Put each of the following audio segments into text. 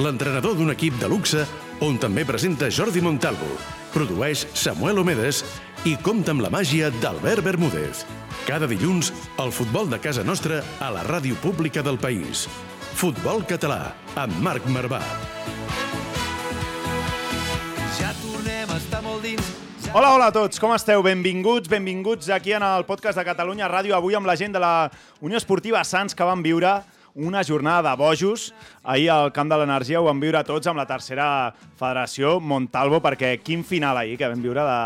l'entrenador d'un equip de luxe on també presenta Jordi Montalvo, produeix Samuel Omedes i compta amb la màgia d'Albert Bermúdez. Cada dilluns, el futbol de casa nostra a la ràdio pública del país. Futbol Català, amb Marc Marvà. Ja tornem a estar molt dins, Hola, hola a tots, com esteu? Benvinguts, benvinguts aquí en el podcast de Catalunya Ràdio. Avui amb la gent de la Unió Esportiva Sants que van viure una jornada de bojos. Ahir al Camp de l'Energia ho van viure tots amb la tercera federació, Montalvo, perquè quin final ahir que vam viure de,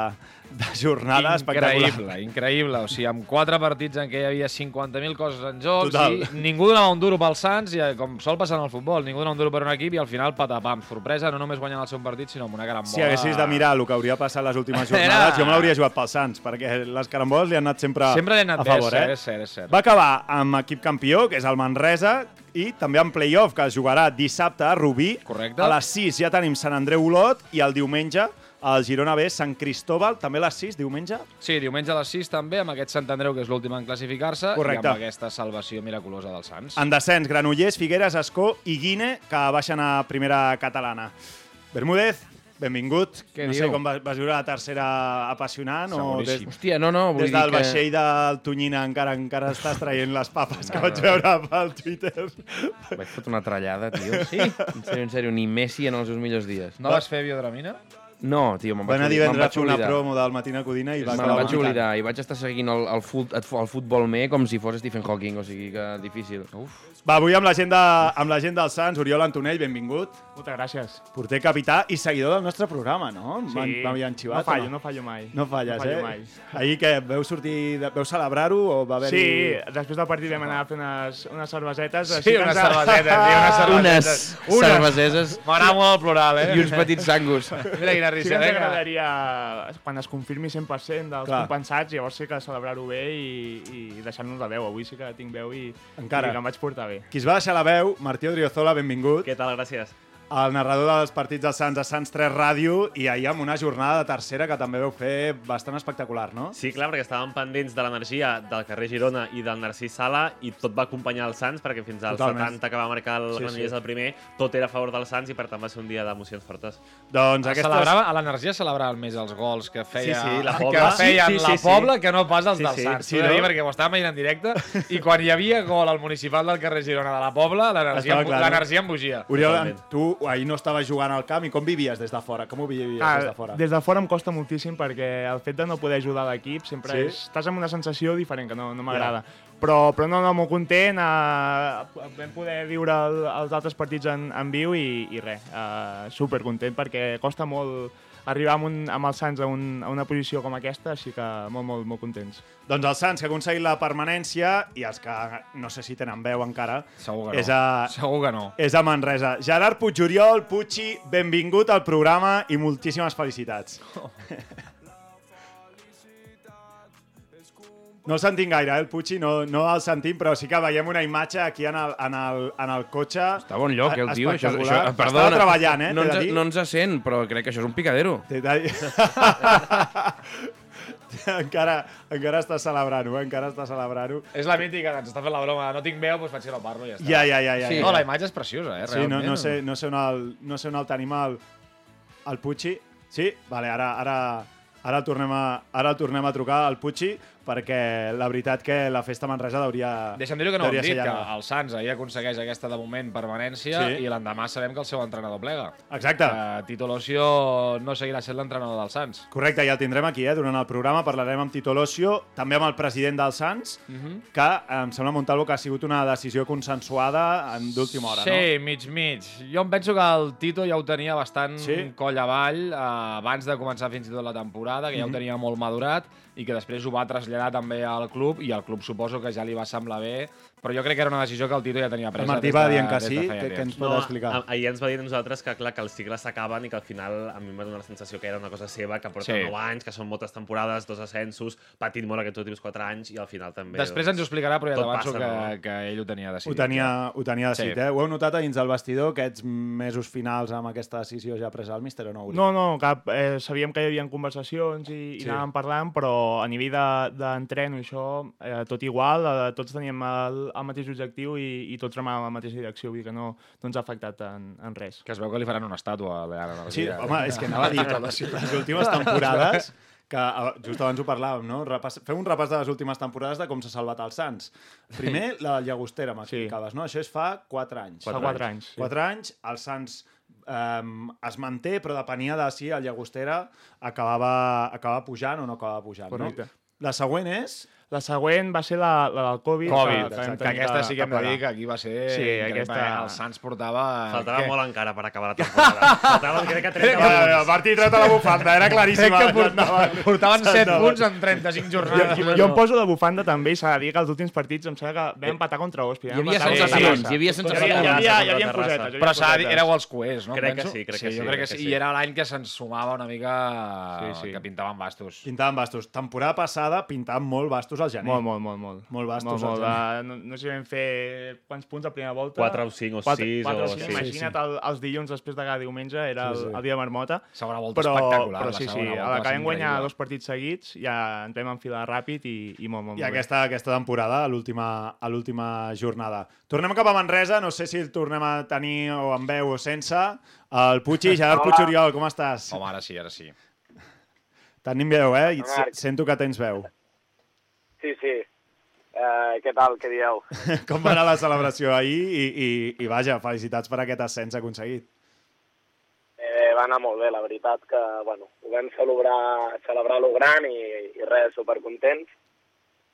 de jornada espectacular. Increïble, increïble. O sigui, amb quatre partits en què hi havia 50.000 coses en joc, Total. i ningú donava un duro pel Sants, i eh, com sol passar en el futbol, ningú donava un duro per un equip i al final patapam. Sorpresa, no només guanyen el seu partit, sinó amb una carambola. Si haguessis de mirar el que hauria passat les últimes jornades, Era- jo me l'hauria jugat pels Sants, perquè les caramboles li han anat sempre, Sempre han anat a favor. bé, eh? és cert, és cert. Va acabar amb equip campió, que és el Manresa, i també amb playoff, que es jugarà dissabte a Rubí. Correcte. A les 6 ja tenim Sant Andreu Olot i el diumenge el Girona B Sant Cristóbal, també a les 6, diumenge. Sí, diumenge a les 6 també, amb aquest Sant Andreu, que és l'últim en classificar-se, i amb aquesta salvació miraculosa dels Sants. En descens, Granollers, Figueres, Escó i Guine, que baixen a primera catalana. Bermúdez, benvingut. Què no diu? sé com vas, vas viure la tercera apassionant o des. Hòstia, no, no, vull des dir del que... vaixell del Tonyina encara encara estàs traient les papes que vaig veure pel Twitter. Vaig fotre una trallada, tio. Sí? En sèrio, en sèrio, ni Messi en els seus millors dies. No vas fer biodramina? No, tio, me'n Va vaig, divendres vaig a fer una oblidar. promo del Matina Codina i va Me'n acabar vaig vomitant. oblidar i vaig estar seguint el, el, fut, el futbol me com si fos Stephen Hawking, o sigui que difícil. Uf. Va, avui amb la gent, de, amb la gent del Sants, Oriol Antonell, benvingut. Moltes gràcies. Porter capità i seguidor del nostre programa, no? Sí, M'havien xivat. no fallo, o no fallo mai. No falles, no fallo eh? mai. Ahir què, veu sortir, de, veu celebrar-ho o va haver-hi... Sí, després del partit vam anar a fer unes, unes cervesetes. Sí, així que unes ens cervesetes, sí, unes cervesetes. Unes cerveseses M'agrada molt el plural, eh? i uns petits sangus. Mira quina Sí que ens vinga. agradaria, quan es confirmi 100% dels Clar. compensats, llavors sí que celebrar-ho bé i, i deixar-nos la veu. Avui sí que tinc veu i, Encara. i que em vaig portar bé. Qui es va deixar la veu, Martí Odriozola, benvingut. Què tal? Gràcies. El narrador dels partits dels Sants a Sants 3 Ràdio i ahir amb una jornada de tercera que també veu fer bastant espectacular, no? Sí, clar, perquè estàvem pendents de l'energia del carrer Girona i del Narcís Sala i tot va acompanyar els Sants perquè fins als Totalment. 70 que va marcar el Sí, sí, Granollers sí. el primer, tot era a favor dels Sants i per tant va ser un dia d'emocions fortes. Doncs Es aquestes... Celebrava, a l'energia celebraven més els gols que feia, Sí, sí, la que Pobla. feien Sí, sí, la sí, sí. Pobla que no pas els Sí, dels sí. Sants. Sí, de no? perquè ho estàvem veient en directe i quan hi havia gol al municipal del carrer Girona de la Pobla, l'energia embogia. Oriol, tu ahir no estaves jugant al camp i com vivies des de fora? Com ho vivies des de fora? Ah, des de fora em costa moltíssim perquè el fet de no poder ajudar l'equip sempre Sí? és, estàs amb una sensació diferent que no, no m'agrada. Però, però no, no, molt content, eh, vam poder viure el, els altres partits en, en viu i, i res, eh, super content perquè costa molt arribar amb, un, amb els Sants a, un, a una posició com aquesta, així que molt, molt, molt contents. Doncs els Sants, que ha aconseguit la permanència, i els que no sé si tenen veu encara, Segur que no. és a, Segur que no. és a Manresa. Gerard Puigoriol, Puigci, benvingut al programa i moltíssimes felicitats. No el sentim gaire, eh, el Puigci, no, no el sentim, però sí que veiem una imatge aquí en el, en el, en el cotxe. Està a bon lloc, eh, el tio. Això, això, perdona, Estava treballant, eh, no, t'he de ens, dir. no ens sent, però crec que això és un picadero. T'he de dir- encara, encara està celebrant-ho, eh? encara està celebrant-ho. És la mítica, ens està fent la broma, no tinc veu, doncs faig que no parlo i ja està. Ja, ja, ja, ja. Sí. ja. No, la imatge és preciosa, eh, Sí, no, realment. no, sé, no, sé on el, no sé on el tenim el, el Puigci. Sí? Vale, ara, ara, ara, el tornem a, ara el tornem a trucar al Puigci perquè la veritat que la festa Manresa hauria... Deixa'm dir que no ho hem dit, que el Sants ahir aconsegueix aquesta, de moment, permanència Sí. i l'endemà sabem que el seu entrenador plega. Exacte. Que Tito Locio no seguirà sent l'entrenador del Sants. Correcte, i el tindrem aquí, eh? durant el programa parlarem amb Tito Locio, també amb el president del Sants, Mhm. que em sembla, Montalvo, que ha sigut una decisió consensuada en d'última hora, sí, mig, mig. Jo em penso que el Tito ja ho tenia bastant Sí? coll avall eh, abans de començar fins i tot la temporada, que ja Mhm. ho tenia molt madurat i que després ho va traslladar també al club i al club suposo que ja li va semblar bé Però jo crec que era una decisió que el Tito ja tenia presa. El Martí va de- dient que de sí, que, que ens pot explicar. a- ahir ens va dir a nosaltres que, clar, que els cicles s'acaben i que al final a mi em va donar la sensació que era una cosa seva, que porta Sí. 9 anys, que són moltes temporades, dos ascensos, patint molt aquests últims 4 anys i al final també... Després ens ho explicarà, però ja t'avanço que, no? que ell ho tenia Ho decidit. tenia, ho tenia decidit, Sí. eh? Ho heu notat a dins del vestidor, aquests mesos finals amb aquesta decisió ja presa el míster o no? Uri? No, no, cap. Eh, sabíem que hi havia conversacions i, i Sí. anàvem parlant, però a nivell de- d'entreno i això, eh, tot igual, eh, tots teníem el, el mateix objectiu i, i tots remàvem en la mateixa direcció, vull dir que no, no ens ha afectat en, en res. Que es veu que li faran una estàtua a l'Eana Sí, Garcia. home, és que anava a dir, les últimes temporades, que eh, just abans ho parlàvem, no? Repàs, fem un repàs de les últimes temporades de com s'ha salvat el Sants. Primer, la Llagostera, m'explicaves, no? Això és fa 4 anys. Fa quatre anys, sí. 4 anys, el Sants um, es manté, però depenia de si el Llagostera acabava, acabava pujant o no acabava pujant. Correcte. No? La següent és... La següent va ser la, la del Covid. Covid, que, que, que aquesta sí que hem de dir que aquí va ser... Sí, aquesta- eh? El Sants portava... Faltava Què? molt encara per acabar la temporada. Faltaven, crec que 30 Va, va, va, punts. Martí, trata la bufanda, era claríssima. Crec que port- Endavant. portaven 7 Endavant. punts en 35 Jo, jornades. jo, jo em poso de bufanda també i s'ha de dir que els últims partits em sembla que vam empatar contra Òspia. Hi havia sensacions, Terrassa. hi havia Hi havia, hi havia, hi havia cosetes. Hi havia Però s'ha de dir, éreu els coers, no? Crec que sí, crec que sí. sí, Jo crec que que sí. sí. I era l'any que se'ns sumava una mica Sí, sí. que pintaven bastos. Pintaven bastos. Temporada passada pintaven molt bastos al gener. Molt, molt, molt, molt. Molt bastos Molt, molt. al Uh, no, no sé si vam fer quants punts a primera volta. Quatre o cinc o Quatre- sis quatre o cinc. sí. Imagina't el, els dilluns després de cada diumenge, era Sí, el, sí. el dia de marmota. Segona volta Però, espectacular. però sí, sí, a la que vam guanyar increïble. dos partits seguits ja ens vam enfilar ràpid i, i molt, molt, I molt aquesta, aquesta temporada, a l'última a l'última jornada. Tornem cap a Manresa, no sé si el tornem a tenir o amb veu o sense. El Puig, Gerard Puig Oriol, com estàs? Home, ara sí, ara sí. Tenim veu, eh? I sento que tens veu. Sí, sí. Uh, què tal, què dieu? Com va anar la celebració ahir? I, i, i vaja, felicitats per aquest ascens aconseguit. Eh, va anar molt bé, la veritat que, bueno, ho vam celebrar, celebrar lo gran i, i res, supercontents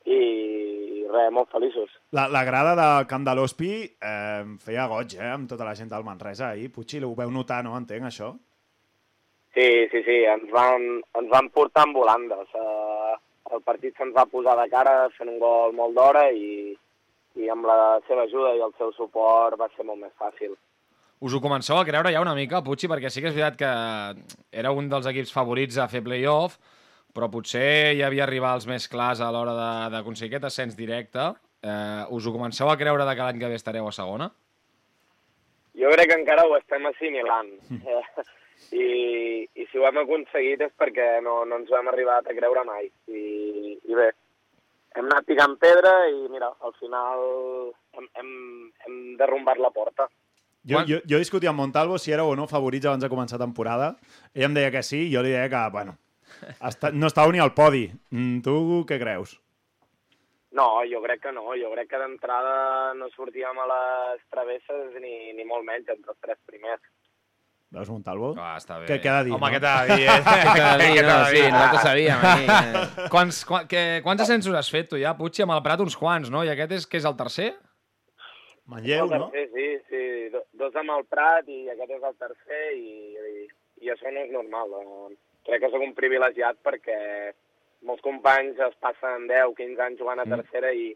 i, res, molt feliços. La, la grada del Camp de l'Hospi eh, feia goig, eh? Amb tota la gent del Manresa ahir. Puig, ho veu notar, no? Entenc, això? Sí, sí, sí, ens van, ens van portar en volandes. Uh, el partit se'ns va posar de cara fent un gol molt d'hora i, i amb la seva ajuda i el seu suport va ser molt més fàcil. Us ho comenceu a creure ja una mica, Puigci, perquè sí que és veritat que era un dels equips favorits a fer play-off, però potser hi havia rivals més clars a l'hora de- d'aconseguir aquest ascens directe. Eh, us ho comenceu a creure de que l'any que ve estareu a segona? Jo crec que encara ho estem assimilant. Eh, I, I si ho hem aconseguit és perquè no, no ens ho hem arribat a creure mai. I, i bé, hem anat picant pedra i mira, al final hem, hem, hem derrumbat la porta. Jo, jo, jo discutia amb Montalvo si era o no favorits abans de començar temporada. Ell em deia que sí, i jo li deia que, bueno, està, no estava ni al podi. Mm, tu què creus? No, jo crec que no. Jo crec que d'entrada no sortíem a les travesses ni, ni molt menys entre els tres primers. Veus, Montalvo? Ah, està bé. Ha de dir, Home, no? què t'ha de dir? Eh? Què t'ha de dir, no? de Sí, nosaltres sabíem. Aquí. Quants, qua, que, quants ascensos has fet tu ja, Puigci? Amb el Prat uns quants, no? I aquest és, que és el tercer? Manlleu, el no? tercer, sí, sí. Do- Dos amb el Prat i aquest és el tercer i, i, i això no és normal. Eh, crec que sóc un privilegiat perquè molts companys es passen 10, 15 anys jugant a tercera i,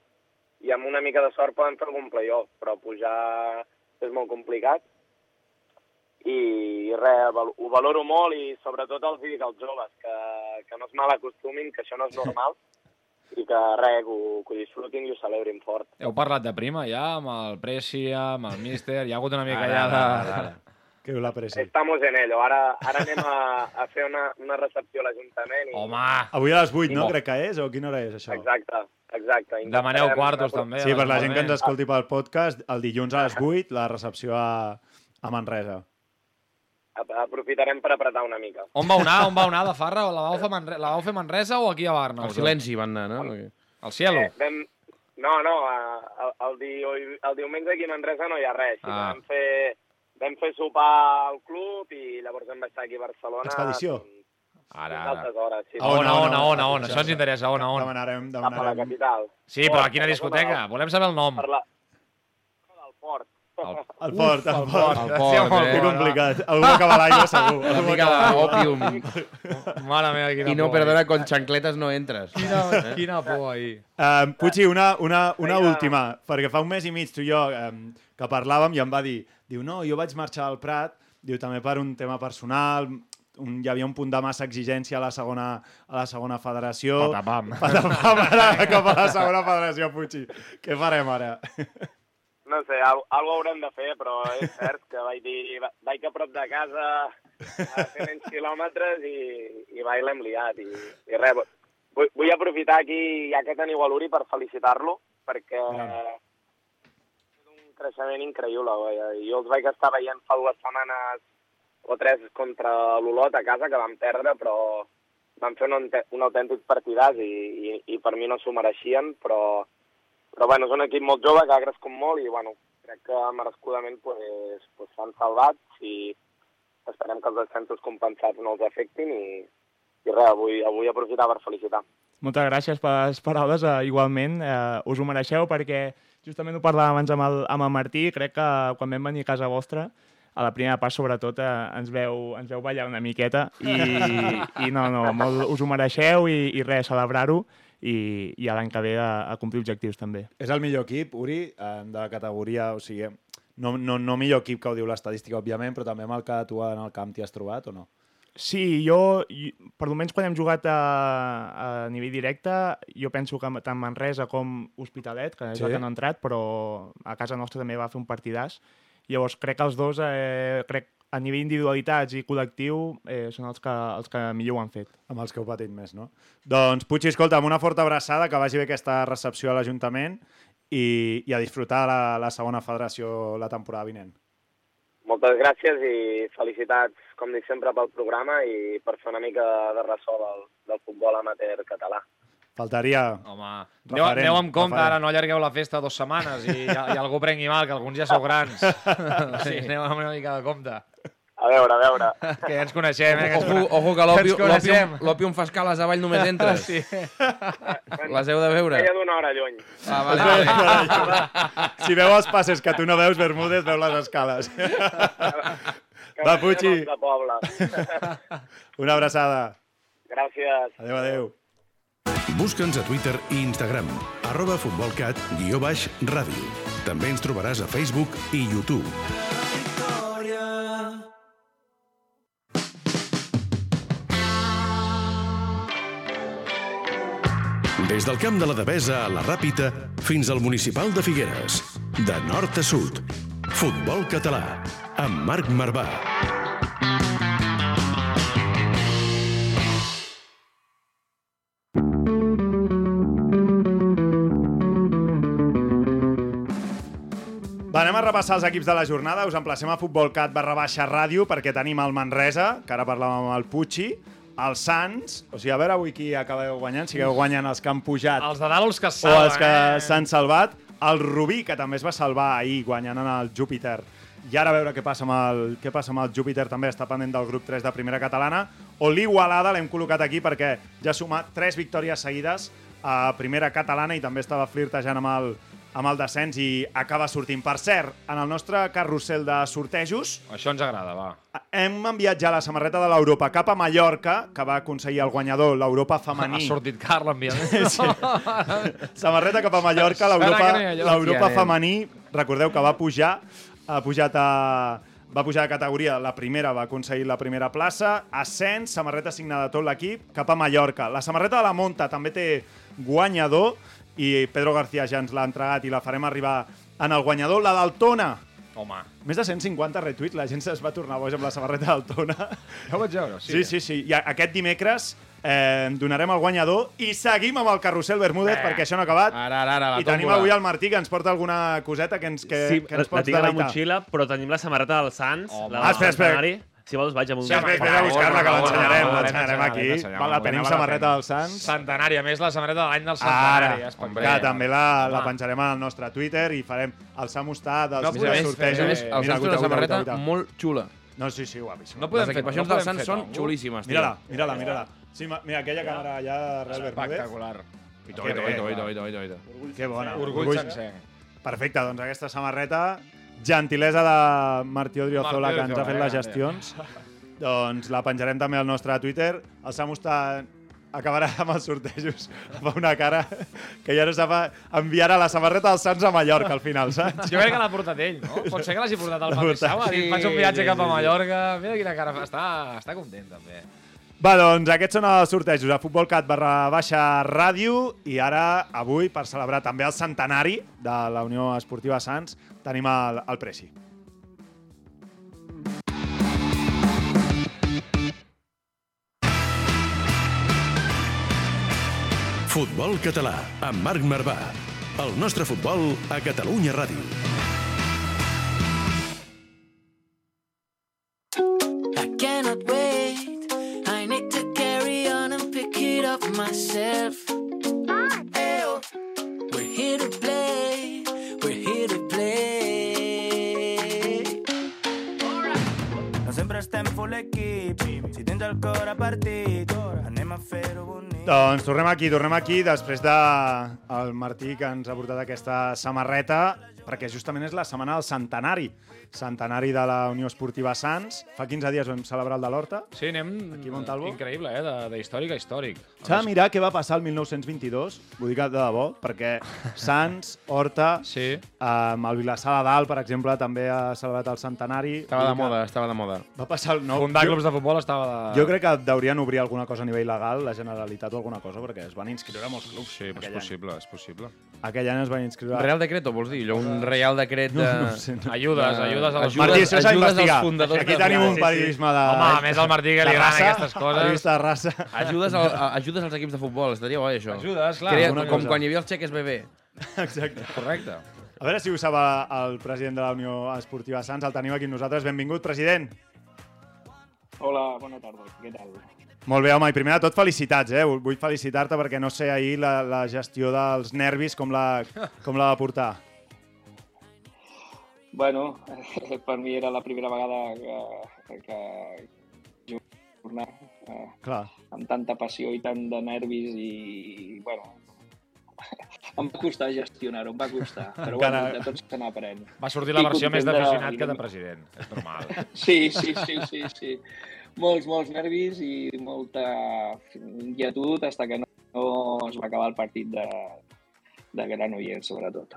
i amb una mica de sort poden fer algun playoff, però pujar és molt complicat. I res, val- ho valoro molt i sobretot els dic als joves que, que no es mal acostumin, que això no és normal i que res, que ho, que ho disfrutin i ho celebrin fort. Heu parlat de prima ja, amb el Presia, amb el Míster, hi ha hagut una mica Ara, ja de... ara, ara. Que ho l'apreci. Estamos en ello. Ara, ara anem a, a fer una, una recepció a l'Ajuntament. I... Home! Avui a les 8, no? Crec que és, o quina hora és, això? Exacte, exacte. Demaneu quartos, apro- també. Sí, per la gent que ens escolti pel podcast, el dilluns a les 8, la recepció a, a Manresa. Ap- Aprofitarem per apretar una mica. On vau anar? On vau anar de farra? La vau fer, Manre... la vau fer Manresa o aquí a Barna? El silenci van anar, no? Al cielo? Eh, vam... No, no, el, el, di... el diumenge aquí a Manresa no hi ha res. Ah. Vam, fer... vam fer sopar al club i llavors vam estar aquí a Barcelona. Expedició? Ara, ara. hores, sí. A on, a on, a on, a on? Això, ens interessa, a on, a on? Demanarem, Cap a la demanarem... capital. Sí, però a quina discoteca? Volem saber el nom. Per la... del port. El port, el el port. El port, Sí, molt eh? complicat. Algú acaba l'aigua, segur. Una mica d'òpium. Mare meva, quina I no, por. perdona, con chancletes no entres. Quina, quina por ahí. Um, Puigci, una, una, una Vinga. última, perquè fa un mes i mig tu i jo um, que parlàvem i em va dir, diu, no, jo vaig marxar al Prat, diu, també per un tema personal, un, hi havia un punt de massa exigència a la segona, a la segona federació. Patapam. Patapam, ara cap a la segona federació, Puigci. Què farem ara? No sé, al, algo haurem de fer, però és cert que vaig dir, va- vaig a prop de casa a fer menys quilòmetres i, i vaig l'hem liat. I, i res, vull, vull aprofitar aquí, ja que teniu a l'Uri, per felicitar-lo, perquè és un creixement increïble. Oi? Jo els vaig estar veient fa dues setmanes o tres contra l'Olot a casa, que vam perdre, però van fer un, un autèntic partidàs i, i, i per mi no s'ho mereixien, però, però bueno, és un equip molt jove que ha crescut molt i bueno, crec que merescudament pues, pues, s'han salvat i esperem que els descensos compensats no els afectin i, i res, avui, avui aprofitar per felicitar. Moltes gràcies per les paraules, eh, igualment. Eh, us ho mereixeu perquè justament ho parlàvem abans amb el, amb el Martí, crec que quan vam venir a casa vostra, a la primera part sobretot eh, ens, veu, ens veu ballar una miqueta i, i no, no, molt, us ho mereixeu i, i res, celebrar-ho i, i l'any que ve a, a complir objectius també. És el millor equip, Uri, eh, de la categoria, o sigui, no, no, no millor equip que ho diu l'estadística, òbviament, però també amb el que tu en el camp t'hi has trobat, o no? Sí, jo, jo per almenys quan hem jugat a, a nivell directe, jo penso que tant Manresa com Hospitalet, que és Sí. el que no ha entrat, però a casa nostra també va fer un partidàs. Llavors, crec que els dos, eh, crec, a nivell individualitats i col·lectiu, eh, són els que, els que millor ho han fet. Amb els que heu patit més, no? Doncs, Puigci, escolta, amb una forta abraçada, que vagi bé aquesta recepció a l'Ajuntament i, i a disfrutar la, la segona federació la temporada vinent. Moltes gràcies i felicitats, com dic sempre, pel programa i per fer una mica de ressò del, del futbol amateur català. Faltaria... Home, aneu, aneu amb compte, referent. ara no allargueu la festa dues setmanes i, i algú prengui mal, que alguns ja sou grans. Sí, aneu amb una mica de compte. A veure, a veure. Que ja ens coneixem, eh? Que ens Ojo, ojo que l'òpium fa escales avall només entres. Sí. Les heu de veure. Feia d'una hora lluny. Ah, vale, vale. si veu els passes que tu no veus, Bermúdez veu les escales. Que Va, poble. Una abraçada. Gràcies. Adéu, adéu. Busca'ns a Twitter i Instagram, arroba futbolcat, guió baix, ràdio. També ens trobaràs a Facebook i YouTube. Des del camp de la Devesa a la Ràpita fins al municipal de Figueres. De nord a sud. Futbol català. Amb Marc Marvà. Anem a repassar els equips de la jornada. Us emplacem a Futbolcat barra baixa ràdio perquè tenim el Manresa, que ara parlàvem amb el Puigci, el Sants, o sigui, a veure avui qui acabeu guanyant, si acabeu guanyant els que han pujat Els de dalt, els que o els que eh? s'han salvat, el Rubí, que també es va salvar ahir guanyant en el Júpiter. I ara a veure què passa amb el, què passa amb el Júpiter, també està pendent del grup 3 de primera catalana. O l'Igualada l'hem col·locat aquí perquè ja ha sumat 3 victòries seguides a primera catalana i també estava flirtejant amb el, amb el descens i acaba sortint. Per cert, en el nostre carrusel de sortejos Això ens agrada, va. hem enviat ja la samarreta de l'Europa cap a Mallorca, que va aconseguir el guanyador, l'Europa femení. Ha sortit car l'enviament. Sí. Samarreta cap a Mallorca, l'Europa femení, recordeu que va pujar, ha pujat a va pujar de categoria, la primera va aconseguir la primera plaça, ascens, samarreta signada de tot l'equip, cap a Mallorca. La samarreta de la Monta també té guanyador i Pedro García ja ens l'ha entregat i la farem arribar en el guanyador. La d'Altona, Home, més de 150 retuits, la gent es va tornar boja amb la samarreta d'Altona. ja ho vaig veure, sí. Sí, sí, sí. I a- aquest dimecres eh, donarem el guanyador i seguim amb el carrusel Bermúdez perquè això no ha acabat. Ara, ara, ara, la I tenim avui el Martí que ens porta alguna coseta que ens, que, sí, que ens la pots tinc a la deleitar. motxilla, però tenim la samarreta del Sants, Home. la Ah, del espera, espera. Si vols, vaig amb un... Sí, espera, espera, a buscar-la, que l'ensenyarem, l'ensenyarem aquí. Val la pena, Tenim la samarreta del Sants. Centenari, a més, la samarreta de l'any del Ara, centenari. que espectacular. també la, la Home. penjarem al nostre Twitter i farem el Samustar dels No, sortejos. a més, el Mira, Sants té una guita, guita, samarreta molt xula. No, sí, sí, guapíssim. No podem Les equipacions no del Sants són xulíssimes. Mira-la, mira-la, mira-la. Sí, mira, aquella càmera allà darrere Bermúdez. Espectacular. Ito, ito, ito, ito, ito, ito, ito. Que bona. Orgull sencer. Perfecte, doncs aquesta samarreta gentilesa de Martí Odriozola, Martí que ens ha fet les eh, gestions. Doncs la penjarem també al nostre Twitter. El Samu està acabarà amb els sortejos. Fa una cara que ja no sap enviar la samarreta dels Sants a Mallorca al final, saps? Jo crec que l'ha portat ell, no? Pot ser que l'hagi portat mateix portat. Sau. Sí, faig un viatge sí, cap a. Mallorca. Mira quina cara fa. Està, està content, també. Va, doncs aquests són els sortejos a Futbolcat barra baixa ràdio i ara, avui, per celebrar també el centenari de la Unió Esportiva Sants, tenim el, el Preci. Futbol català, amb Marc Marvà. El nostre futbol a Catalunya Ràdio. El cor a anem a fer-ho bonic. Doncs tornem aquí, tornem aquí, després de el Martí que ens ha portat aquesta samarreta, perquè justament és la setmana del centenari. Centenari de la Unió Esportiva Sants. Fa 15 dies vam celebrar el de l'Horta. Sí, anem... Aquí a Montalvo. Increïble, eh? De, de històric a històric. S'ha de mirar què va passar el 1922, vull dir que de debò, perquè Sants, Horta, sí. amb el Vilassar de Dalt, per exemple, també ha celebrat el centenari. Estava de moda, estava de moda. Va passar el... No, Fundar jo- clubs de futbol estava de... Jo crec que deurien obrir alguna cosa a nivell legal, la Generalitat o alguna cosa, perquè es van inscriure molts clubs. Sí, és aquell any. possible, és possible. Aquell any es van inscriure... Real Decreto, vols dir? Allò, un Real Decret de... No, no ho sé, no. Ajudes, ajudes als- ajudes, Martí, això s'ha als fundadors. Aquí tenim un periodisme de... Home, a més al Martí que li agraden raça, aquestes coses. Periodista de raça. Ajudes, al, a- ajudes als equips de futbol, estaria guai, això. Ajudes, clar, Crea, com cosa. quan hi havia els xeques bebè. Exacte. Correcte. A veure si ho sap el president de la Unió Esportiva Sants. El tenim aquí amb nosaltres. Benvingut, president. Hola, bona tarda. Què tal? Molt bé, home, i primer de tot felicitats, eh? Vull felicitar-te perquè no sé ahir la, la gestió dels nervis com la, com la va portar. Bueno, per mi era la primera vegada que, que jornar eh, Clar. amb tanta passió i tant de nervis i, bueno, em va costar gestionar-ho, em va costar. Però bueno, Encara- de tot se n'aprèn. Va sortir la I versió més content de- d'aficionat que de president. És normal. Sí, sí, sí, sí, sí. Molts, molts nervis i molta inquietud fins que no, no es va acabar el partit de, de Granollers, sobretot.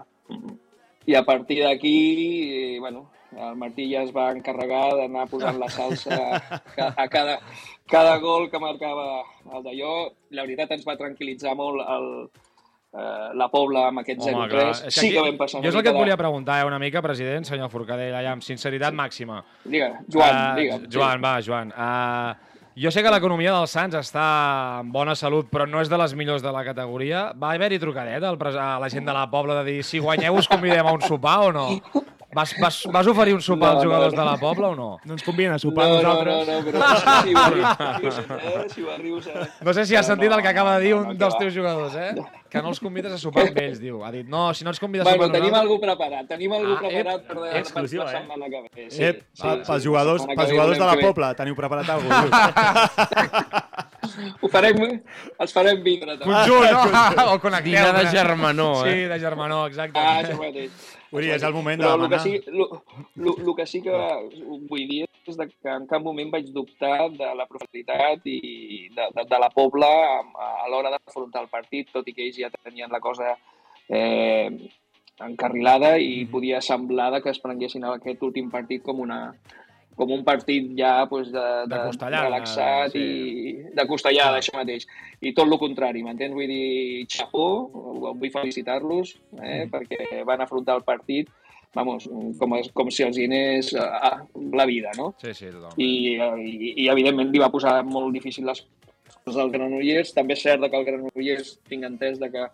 I a partir d'aquí, eh, bueno, el Martí ja es va encarregar d'anar posant la salsa a, a cada, cada gol que marcava el d'allò. La veritat ens va tranquil·litzar molt el, eh, la Pobla amb aquest 0-3. és Sí que vam passar Jo és el que et volia preguntar, eh, una mica, president, senyor Forcadell, allà, amb sinceritat màxima. Digue, Joan, digue'm, sí. Joan, va, Joan. Uh, jo sé que l'economia dels Sants està en bona salut, però no és de les millors de la categoria. Va haver-hi pres- a la gent de la Pobla de dir si guanyeu us convidem a un sopar o no? Vas, vas, vas oferir un sopar No, als no, jugadors no. de la Pobla o no? No ens convien a sopar no, nosaltres. No, no, no, però si ho arribes, eh, si ho arribes a... No sé si has sentit el que acaba de dir no, un no, dels teus jugadors, eh? Que no els convides a sopar amb ells, diu. Ha dit, no, si no ens convides a Bueno, sopar tenim nosaltres... algú preparat, tenim algú Ah, preparat ep, per, per, exclusiva, la eh? setmana que ve. Sí, eh, sí, pels jugadors, setmana que pels jugadors de la. Pobla, teniu preparat alguna cosa? Ho farem, els farem vindre. també. Conjunt, no? o connecteu. Dinar de germanor, Sí, eh? de germanor, exacte. Ah, això mateix. Vull dir, és el moment de Però el que demanar. sí, lo que, sí que vull dir és que en cap moment vaig dubtar de la professionalitat i de, de, de la Pobla a, l'hora d'afrontar el partit, tot i que ells ja tenien la cosa eh, encarrilada i podia semblar que es prenguessin aquest últim partit com una com un partit ja pues, de, de, De relaxat sí. i de costellada, això mateix. I tot el contrari, m'entens? Vull dir, xapó, vull felicitar-los eh, perquè van afrontar el partit vamos, com, com si els hi anés a, a la vida, no? Sí, sí, totalment. I, eh, i, i evidentment li va posar molt difícil les coses al Granollers. També és cert que el Granollers tinc entès de que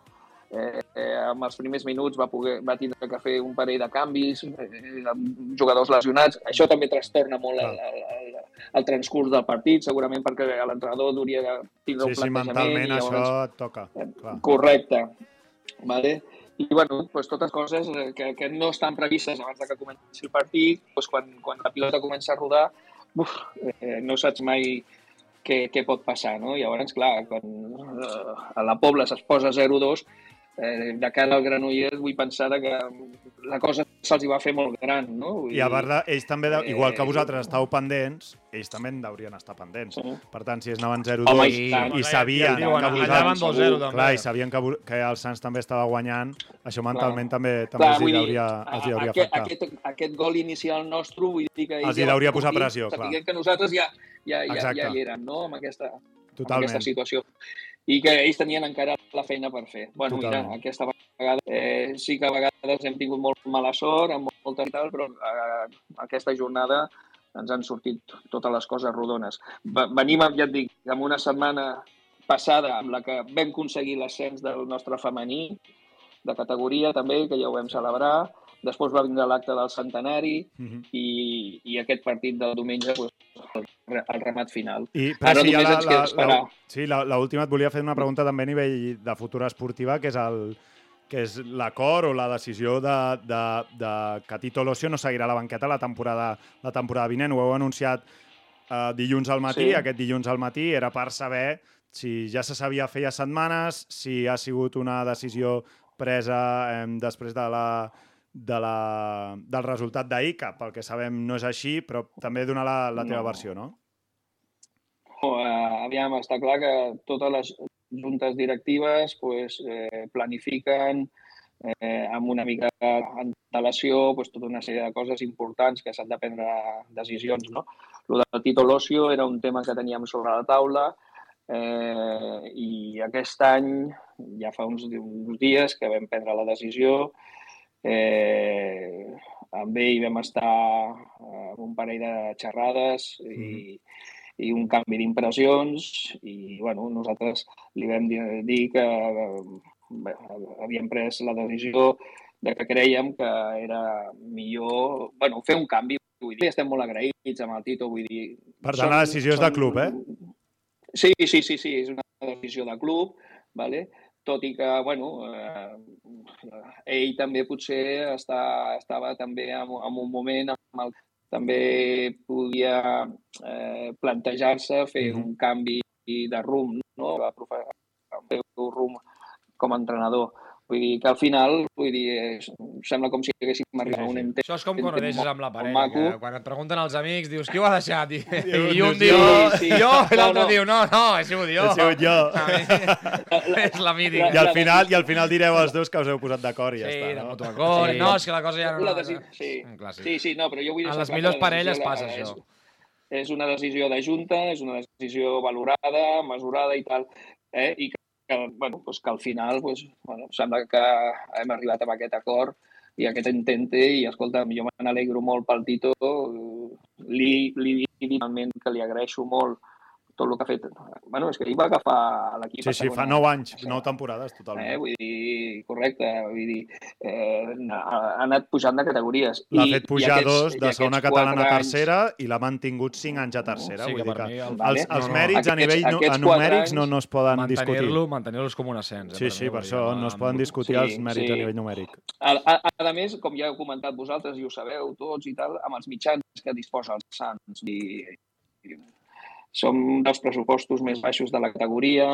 eh, eh, amb els primers minuts va, poder, va tindre que fer un parell de canvis, eh, amb jugadors lesionats. Això també trastorna molt el, el, el, el transcurs del partit, segurament perquè l'entrenador hauria de tindre Sí, un sí, plantejament. mentalment i això llavors- et toca. Clar. Correcte. Vale? I, bueno, pues, totes coses eh, que, que no estan previstes abans de que comenci el partit, pues, quan, quan la pilota comença a rodar, uf, eh, no saps mai què, què pot passar, no? Llavors, clar, quan eh, a la Pobla se'ls posa 0-2, eh, de cara al Granollers vull pensar que la cosa se'ls hi va fer molt gran, no? Vull I a part, ells també, de, igual que eh, vosaltres estàveu pendents, ells també en deurien estar pendents. Sí. Per tant, si es anaven Home, 0-2 i i, sabien diuen, que vosaltres... van 2-0 també. Clar, i sabien que, que el Sants també estava guanyant, això mentalment també, també Clar, els, hi dir, deuria, els hi deuria aquest, afectar. aquest, aquest gol inicial nostre, vull dir que... Els hi ja deuria posar pressió, clar. que nosaltres ja, ja, ja, Exacte. ja hi érem, no?, amb aquesta, amb Totalment. aquesta situació. I que ells tenien encara la feina per fer. Bueno, Totalment. mira, aquesta vegada eh, sí que a vegades hem tingut molt mala sort, amb molta tal, però eh, aquesta jornada ens han sortit totes les coses rodones. Venim, ja et dic, amb una setmana passada amb la que vam aconseguir l'ascens del nostre femení, de categoria també, que ja ho vam celebrar. Després va vindre l'acte del centenari Mhm. i, i aquest partit del diumenge, doncs, el, el remat final. I, però Ara sí, només la, ens la, queda esperar. la, sí, la, la última et volia fer una pregunta també a nivell de futura esportiva, que és el que és l'acord o la decisió de, de, de que Tito Locio no seguirà la banqueta la temporada, la temporada vinent. Ho heu anunciat eh, dilluns al matí, Sí. aquest dilluns al matí, era per saber si ja se sabia feia setmanes, si ha sigut una decisió presa eh, després de la, de la, del resultat d'ahir, que pel que sabem no és així, però també donar la, la teva No. versió, no? No, eh, aviam, està clar que totes les juntes directives pues, eh, planifiquen eh, amb una mica d'antelació pues, tota una sèrie de coses importants que s'han de prendre decisions. No? Lo del Tito Locio era un tema que teníem sobre la taula eh, i aquest any, ja fa uns, uns dies que vam prendre la decisió, eh, amb ell vam estar eh, amb un parell de xerrades i, i un canvi d'impressions i bueno, nosaltres li vam dir, dir que bé, havíem pres la decisió de que creiem que era millor bueno, fer un canvi. Vull dir, estem molt agraïts amb el Tito, vull dir... Per tant, la decisió és de club, eh? Sí, sí, sí, sí, és una decisió de club, vale? Tot i que, bueno, eh, ell també potser està, estava també en, en un moment amb el també podia eh, plantejar-se fer un canvi de rumb, no? Va fer un rumb com a entrenador. Vull dir que al final, vull dir, és, sembla com si haguéssim arribat a un entén. Això és com quan ho deixes amb la parella, que quan et pregunten els amics dius qui ho ha deixat? I, un i un diu, sí, sí. jo, i l'altre No, no. diu, no, no, he sigut jo. He sigut jo. A mi, és la mítica. I al final, i al final direu els dos que us heu posat d'acord i ja sí, està, de no? mutu acord. Sí. No, és que la cosa ja no... La sí. Sí, sí, no, però jo vull En deixar les millors parelles la- passa és, això. És una decisió de junta, és una decisió valorada, mesurada i tal, eh? i que, que, bueno, doncs que al final doncs, bueno, sembla que hem arribat a aquest acord i aquest intente i, escolta, jo me n'alegro molt pel Tito, li, li dic finalment que li agraeixo molt tot el que ha fet. Bueno, és que ell va agafar l'equip Sí, a sí, fa 9 anys, Sí. 9 temporades, Eh, totalment. vull dir, correcte, vull dir, eh, ha, anat pujant de categories. L'ha fet pujar aquests- dos de segona catalana a quatre anys- tercera i l'ha mantingut 5 anys a tercera. Sí, vull que dir per que mi el- els, els No, no, mèrits a aquests- nivell aquests a numèrics no, no es poden discutir. Mantenir-lo mantenir és com un ascens. Eh, Sí, per sí, mi, per vull dir, això no es poden discutir Sí, els mèrits a sí. nivell numèric. A, a, a més, com ja heu comentat vosaltres i ho sabeu tots i tal, amb els mitjans que disposa els Sants. I, i, som dels pressupostos més baixos de la categoria,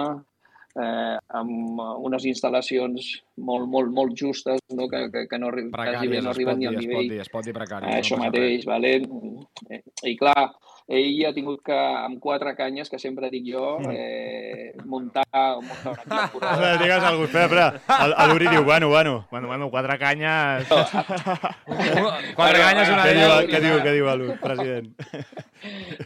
eh, amb unes instal·lacions molt, molt, molt justes, no? que, que, que no, arri- quasi bé Precàries, no arriben ni al es pot nivell dir, es pot dir precàries. Ah, això no mateix, vale? Eh, I clar, ell ha tingut que, amb quatre canyes, que sempre dic jo, eh, muntar, muntar una temporada. Digues alguna cosa. Espera, espera. El- el Uri diu, bueno, bueno. Bueno, bueno, quatre canyes... res. Quatre ganyes, una Què diu, què diu, què diu el president?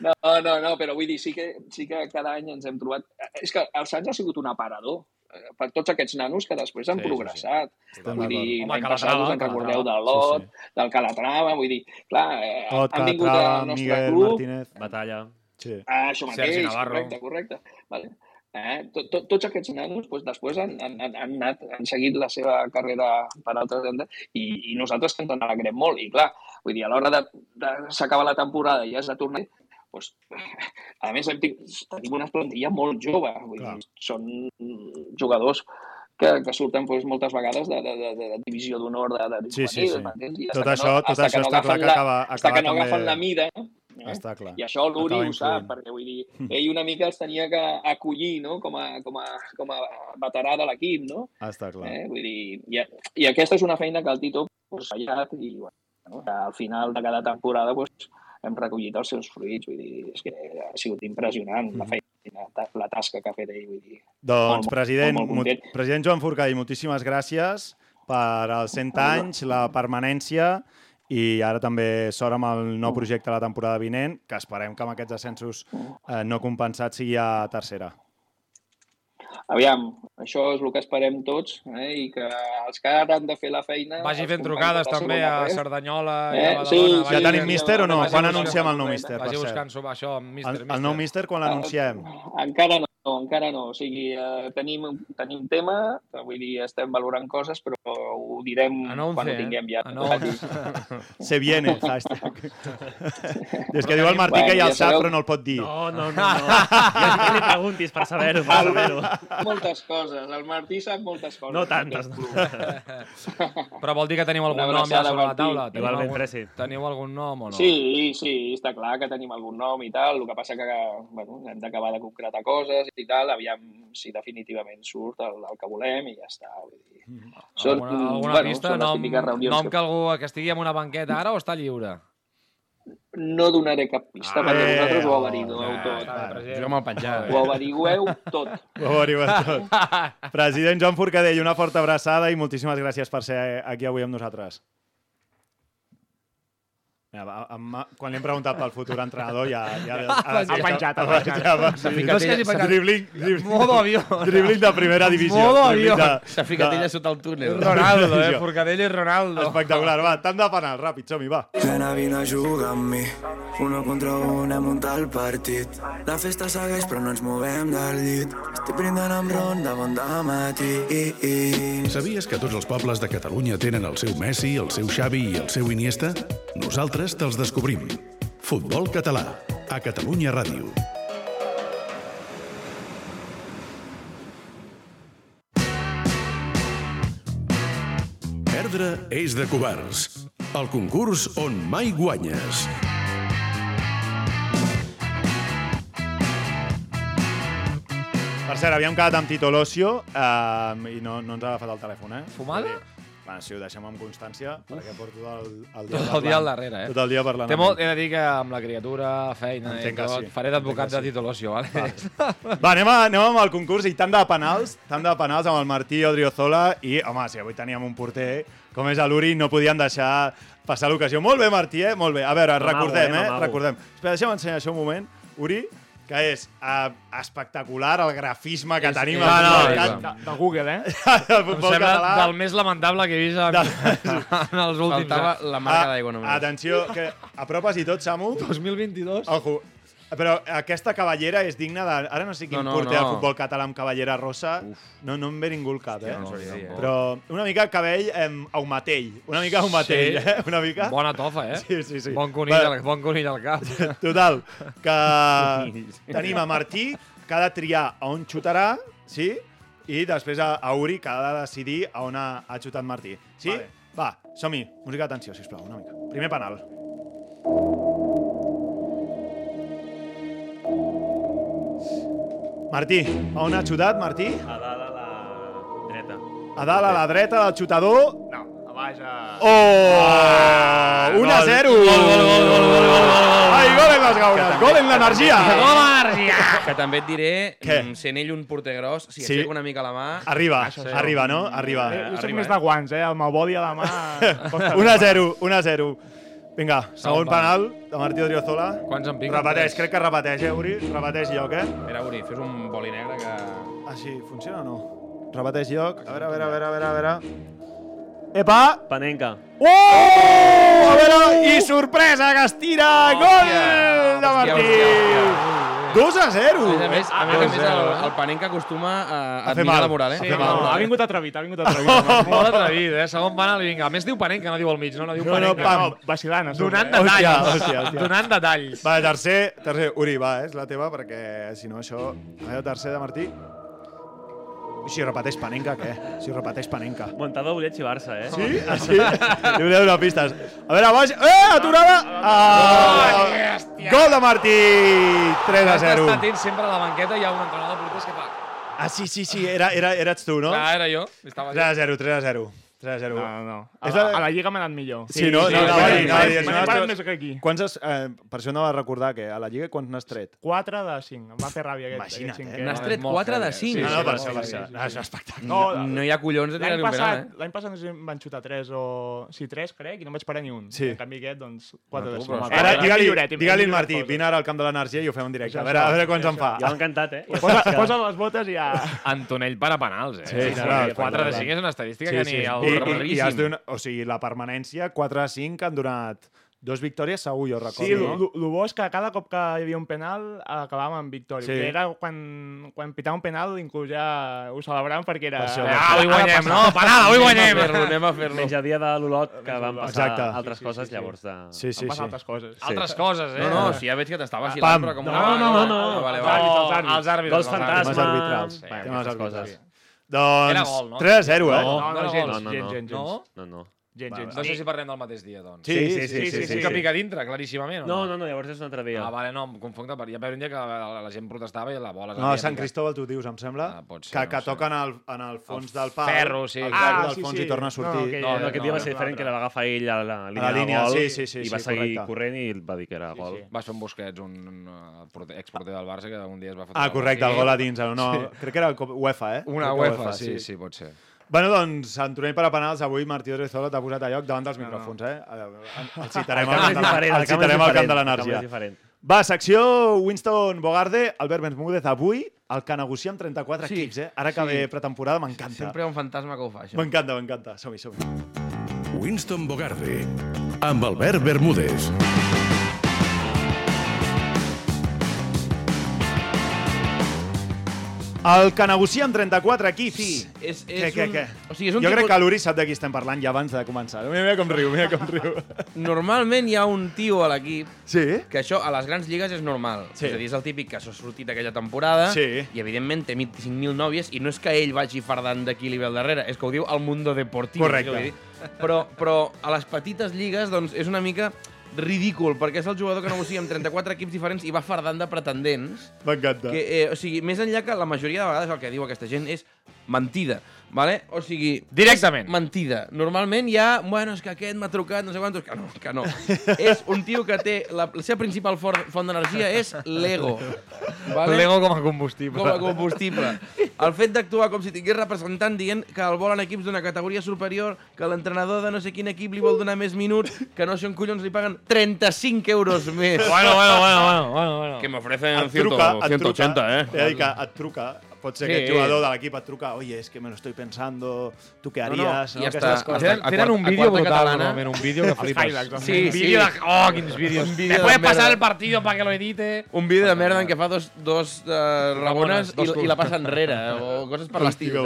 No, no, no, però vull dir, sí que, sí que cada any ens hem trobat... És que el Sants ha sigut un aparador eh, per tots aquests nanos que després han Sí, sí, sí. progressat. Estem Vull dir, l'any passat us en recordeu del Calatrava. Lot, del Calatrava, vull dir, clar, eh, Tot, han vingut al nostre Miguel club... Martínez. Batalla. Sí. Ah, això Sergi mateix, Navarro. correcte, correcte. Vale. Eh? Tot, tot, tots aquests nanos doncs, després han, han, han, han, anat, han seguit la seva carrera per altres bandes i, i nosaltres ens en alegrem molt. I clar, vull dir, a l'hora de, de s'acaba la temporada i has de tornar, doncs, a més hem tenim una plantilla molt jove, vull dir, són jugadors que, que surten doncs, moltes vegades de, de, de, de divisió d'honor de, de Sí, sí, sí. I Tot això, tot hasta això no està clar que acaba, hasta acaba que no agafen la mida, eh? Està clar. I això l'Uri ho sap, perquè vull dir, ell una mica els tenia que acollir no? com, a, com, a, com a veterà de l'equip, no? Està clar. Eh? Vull dir, i, i aquesta és una feina que el Tito pues, fallat i bueno, al final de cada temporada pues, hem recollit els seus fruits. Vull dir, és que ha sigut impressionant la feina, la tasca que ha fet ell. Vull dir, Doncs, molt, president, molt, molt president Joan Forcadell, moltíssimes gràcies per als 100 anys, la permanència i ara també sort amb el nou projecte de la temporada vinent, que esperem que amb aquests ascensos eh, no compensats sigui a tercera. Aviam, això és el que esperem tots eh? i que els que ara han de fer la feina... Vagi fent trucades també a Cerdanyola i Eh, a Badalona. sí, sí, Ja tenim míster o no? Quan anunciem el nou míster, Vagi buscant sobre això, míster, El, el nou míster, quan l'anunciem? Encara no, encara no. O sigui, eh, tenim, tenim tema, vull dir, estem valorant coses, però ho direm Anuncie, quan ho eh? tinguem ja. Anuncie. Se viene, hashtag. És que diu el Martí que ja el sap, però no el pot dir. No, no, no. no. Ja, li preguntis per saber-ho, per saber-ho. moltes coses. El Martí sap moltes coses. No tantes. Però vol dir que teniu algun nom ja sobre la taula? Teniu Igualment, algun, Presi. teniu algun nom o no? Sí, sí, està clar que tenim algun nom i tal, el que passa que bueno, hem d'acabar de concretar coses i tal, aviam si definitivament surt el, el que volem i ja està. Vull dir. Són, Alguna, alguna bueno, pista? són Nom, nom que que algú que estigui en una banqueta ara o està lliure? no donaré cap pista Ah, perquè eh, vosaltres ho oh, averigueu ja, tot. Està bé, president. Juguem al penjat. Ho averigueu tot. Ho averiguem tot. President Joan Forcadell, una forta abraçada i moltíssimes gràcies per ser aquí avui amb nosaltres. Mira, va, amb, quan li hem preguntat pel futur entrenador ja... ja, ja Ha penjat, ha penjat. Ja, va, S'ha ficat sí, ell- s'ha ficat- Dribling, dribling, Modo avió. dribling de primera divisió. Modo avió. S'ha ficat ella sota el túnel. Ronaldo, eh? Forcadell i Ronaldo. Espectacular, va, tant de penal, ràpid, som-hi, va. Nena, vine a jugar amb mi. Uno contra un, hem muntat el partit. La festa segueix, però no ens movem del llit. Estic brindant amb ron de bon matí. Sabies que tots els pobles de Catalunya tenen el seu Messi, el seu Xavi i el seu Iniesta? Nosaltres te'ls descobrim. Futbol català, a Catalunya Ràdio. Perdre és de covards. El concurs on mai guanyes. Per cert, havíem quedat amb Tito Locio eh, i no, no ens ha agafat el telèfon, eh? Fumada? Bueno, si ho deixem amb constància, perquè porto el, el Tot dia el parlant. dia al darrere, eh? Tot el dia parlant. Té molt, he de dir que amb la criatura, feina i Entenc que tot, sí. faré d'advocat de Tito Locio, vale? Va, anem, a, anem amb el concurs i tant de penals, tant de penals amb el Martí Odriozola i, home, si avui teníem un porter com és l'Uri, no podien deixar passar l'ocasió. Molt bé, Martí, eh? Molt bé. A veure, recordem, eh? Recordem. Espera, deixa'm ensenyar això un moment. Uri, que és uh, espectacular el grafisme que És- tenim és al increïble. mercat De, de Google, eh? del Em futbol sembla català. del més lamentable que he vist en, en els últims Faltava anys. la marca Ah, d'aigua només. Atenció, que apropes i tot, Samu. 2022? Ojo, però aquesta cavallera és digna de... Ara no sé quin No, no, porter no. del futbol català amb cavallera rosa. No, no em ve ningú al cap, eh? no sabria dir, eh? Però una mica cabell em, aumatell. Una mica aumatell, Sí. eh? Una mica... Bona tofa, eh? Sí, sí, sí. Bon conill, Va, al, bon conill al cap. Total, que tenim a Martí, que ha de triar a on xutarà, sí? I després a, a Uri, que ha de decidir a on ha, ha xutat Martí. Sí? Vale. Va, som-hi. Música d'atenció, sisplau, una mica. Primer penal. Martí, a on ha xutat, Martí? A dalt a la dreta. A dalt, a la dreta del xutador. No, a baix a... Oh! 1 a 0! Gol, gol, gol, gol, gol, gol, gol! Ai, gol en les gaunes, gol en l'energia! Que també et diré, Què? mm, sent ell un porter gros, si Sí. aixeca una mica la mà... Arriba, Això sí. arriba, no? Arriba. Eh, jo soc arriba, més eh? de guants, eh? El body a la mà... costa 1 a 0, 1 a 0. Vinga, segon penal de Martí Odriozola. Quants en piquen? Repeteix, Tres. crec que repeteix, eh, Uri? Repeteix lloc, eh? Mira, Uri, fes un boli negre que... Ah, sí, funciona o no? Repeteix lloc. A veure, a veure, a veure, a veure, a veure. Epa! Panenca. Oh! A veure, i sorpresa que es tira! Gol de Hòstia, Martí! hòstia, 2 a 0! A més a més, a més, a més el, eh? el Panenca acostuma a, A a fer mal. la moral, eh? A Sí, fer no, mal. no, ha vingut atrevit, ha vingut atrevit. Molt atrevit, eh? Segon penal i vinga. A més diu Panenca, no diu al mig, no? No diu No, no, pam. No, vacilant, a Donant eh? Hòstia, detalls. hòstia, hòstia. Donant detalls. Va, tercer, tercer. Uri, va, és la teva, perquè si no això... A veure, tercer de Martí. I si repeteix Panenca, què? Si repeteix Panenca. Montado volia xivar-se, eh? Sí? Ah, sí? Li voleu donar pistes. A veure, baix... Eh, aturada! Ah, gol de Martí! 3 a 0. Està atent sempre a la banqueta, hi ha un entrenador de porters que fa... Ah, sí, sí, sí, era, era, eres tu, no? Clar, era jo. Estava 3 a 0, 3 a 0. 3-0. No, no. A, És la, la- a la Lliga m'ha anat millor. Sí, no? Sí, no, sí, anava a sí, dir, sí, n'he parlat altra- més que aquí. Quants has, eh, per això anava a recordar que a la Lliga quants n'has tret? 4 de 5. Em va fer ràbia aquest, Imagina't, aquest eh? N'has tret 4 de 5. No, no, sí, per sí, això, per sí, això. sí, No, sí. és un espectacle. No, no hi ha collons de un penal, passat, eh? l'any passat no em van xutar 3 o... Sí, 3, crec, i no en vaig parar ni un. Sí. En canvi aquest, doncs, 4 de tu, 5. però Ara, digue-li digue-li Martí, vine ara al camp de l'energia i ho fem en directe. A veure, a veure quants en fa. Ja m'ha encantat, eh? Posa, les botes i ja... Antonell para penals, eh? Sí, sí, sí, 4 de sí. 5 és una estadística Sí, que sí. ni el... I, i, has donat, o sigui, la permanència, 4 a 5 han donat dos victòries, segur, jo recordo. Sí, el no? bo és que cada cop que hi havia un penal acabàvem amb victòria. Sí. Sí. Era quan, quan pitava un penal, inclús ja ho celebràvem perquè era... Per això, Ah, avui guanyem, no? Penal, avui guanyem! Anem a fer-lo, anem a fer-lo. Menys el dia de l'Olot, que van passar Exacte. altres Sí, sí, coses, sí, sí. llavors de... Sí, sí, Em passen sí. altres coses. Altres coses, eh? No, no, si ja veig que t'estava vacilant, però com No, una... no, no, no. Vale, Els vale. àrbitres, els àrbitres. Els àrbitres. Els àrbitres. fantasma... Temes arbitrals. Sí, Temes arbitrals. Doncs Era gol, no? 3 a 0, eh? No, no, No, no, gens, no, no, gens, no. gens, gens. No? No, no. Gens, gens. No sé si parlem del mateix dia, doncs. Sí, sí, sí. sí, sí, Sí, sí. que pica dintre, claríssimament, No, no? no, no, llavors és un altre dia. Ah, vale, no, em confonc, de- hi va un dia que la, la gent protestava i la bola... No, a Sant Cristóbal tu dius, em sembla, Ah, ser, que, no que toquen al, en el fons El del pal. ferro, sí. El Ah, del sí, fons sí. i torna a sortir. No, que- No, no, aquest dia no, va ser diferent, que la va agafar ell a la línia, la línia, de gol sí, sí, sí, i sí, va seguir correcte. corrent i va dir que era gol. sí. Vas fer un Busquets, un, exporter del Barça, que un dia es va fotre... Ah, correcte, el gol a dins. No, no, crec que era UEFA, eh? Una UEFA, sí, sí, pot ser. Bueno, doncs, Antonell per a penals, avui Martí Odriozola t'ha posat a lloc davant dels micròfons, eh? El citarem El camp al camp el el citarem al camp de l'energia. Va, secció Winston Bogarde, Albert Bermúdez avui, el que negocia amb 34 Sí, equips, eh? Ara que sí. ve pretemporada m'encanta. Sempre hi ha un fantasma que ho fa, això. M'encanta, m'encanta. Som-hi, som-hi. Winston Bogarde, amb Albert Bermúdez. El que negocia amb 34 equips. Sí, és, és Què, què, un... què? O sigui, és un jo crec tipus... que l'Uri sap de qui estem parlant ja abans de començar. Mira, mira com riu, mira com riu. Normalment hi ha un tio a l'equip Sí? que això a les grans lligues és normal. Sí. És a dir, és el típic que s'ha sortit aquella temporada Sí. i, evidentment, té 25.000 nòvies i no és que ell vagi fardant d'aquí li ve al darrere, és que ho diu el Mundo Deportivo. Correcte. Però, però a les petites lligues doncs, és una mica ridícul, perquè és el jugador que negocia amb 34 equips diferents i va fardant de pretendents. M'encanta. Eh, o sigui, més enllà que la majoria de vegades el que diu aquesta gent és mentida. Vale? O sigui... Directament. Mentida. Normalment hi ha... Bueno, és que aquest m'ha trucat, no sé quantos... Que no, que no. és un tio que té... La, la seva principal for, font d'energia és l'ego. Vale? L'ego com a combustible. Com a combustible. El fet d'actuar com si tingués representant dient que el volen equips d'una categoria superior, que l'entrenador de no sé quin equip li vol donar més minuts, que no sé on collons li paguen 35 euros més. Bueno, bueno, bueno, bueno, bueno, bueno. Que me ofrecen et truca, 100, et truca, 180, eh? He de dir que et truca, pot ser Sí. aquest jugador de l'equip et truca, oye, es que me lo estoy pensando, tu què No, no, haries? i hasta- coses. hasta- Tenen, tenen quart- un vídeo brutal, normalment, un vídeo que flipes. highlights, Sí, un sí. vídeo de... Oh, quins vídeos. Un vídeo ¿Me de puedes pasar el partido para que lo edite? Un vídeo de merda en què fa dos, dos uh, rabones dos i, i la passa enrere, o coses per l'estil?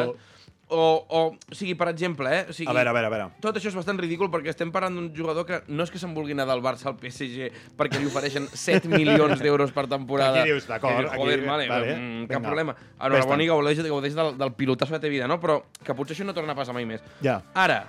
O, o, o sigui, per exemple, eh? O sigui, A veure, a veure, a veure. Tot això és bastant ridícul perquè estem parlant d'un jugador que no és que se'n vulgui anar del Barça al PSG perquè li ofereixen 7 milions d'euros per temporada. Aquí dius, d'acord, Joder, aquí, vale, vale, mm, cap problema. Ves-te'n. Enhorabona i gaudeix, gaudeix del, del pilotasso de té vida, no? Però que potser això no torna a passar mai més. Ja. Ara,